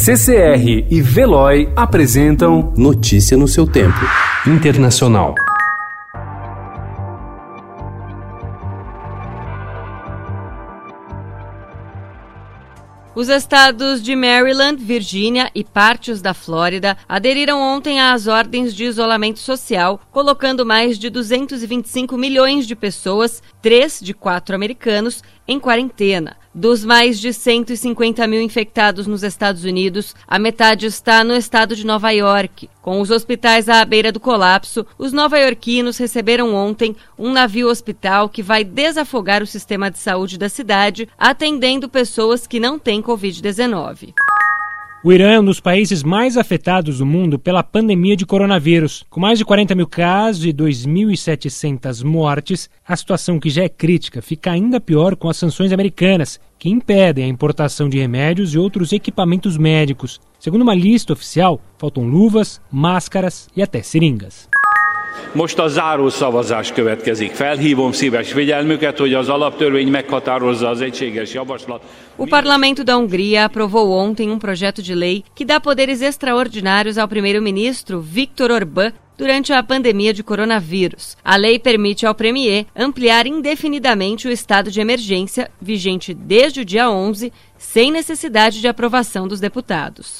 CCR e Veloy apresentam Notícia no seu tempo. Internacional. Os estados de Maryland, Virgínia e partes da Flórida aderiram ontem às ordens de isolamento social, colocando mais de 225 milhões de pessoas, três de quatro americanos, em quarentena. Dos mais de 150 mil infectados nos Estados Unidos, a metade está no estado de Nova York. Com os hospitais à beira do colapso, os nova-iorquinos receberam ontem um navio-hospital que vai desafogar o sistema de saúde da cidade, atendendo pessoas que não têm Covid-19. O Irã é um dos países mais afetados do mundo pela pandemia de coronavírus. Com mais de 40 mil casos e 2.700 mortes, a situação que já é crítica fica ainda pior com as sanções americanas, que impedem a importação de remédios e outros equipamentos médicos. Segundo uma lista oficial, faltam luvas, máscaras e até seringas. Most a záró szavazás következik. Felhívom szíves figyelmüket, hogy az alaptörvény meghatározza az egységes javaslat. O parlamento da Hungria aprovou ontem um projeto de lei que dá poderes extraordinários ao primeiro-ministro Viktor Orbán durante a pandemia de coronavírus. A lei permite ao Premier ampliar indefinidamente o estado de emergência, vigente desde o dia 11, sem necessidade de aprovação dos deputados.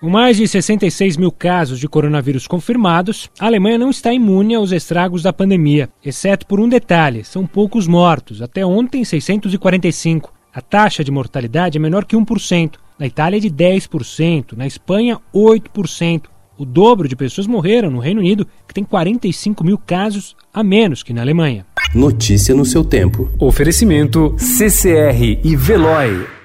Com mais de 66 mil casos de coronavírus confirmados, a Alemanha não está imune aos estragos da pandemia, exceto por um detalhe: são poucos mortos, até ontem 645. A taxa de mortalidade é menor que 1%, na Itália é de 10%, na Espanha 8%. O dobro de pessoas morreram no Reino Unido, que tem 45 mil casos a menos que na Alemanha. Notícia no seu tempo. Oferecimento CCR e Veloy.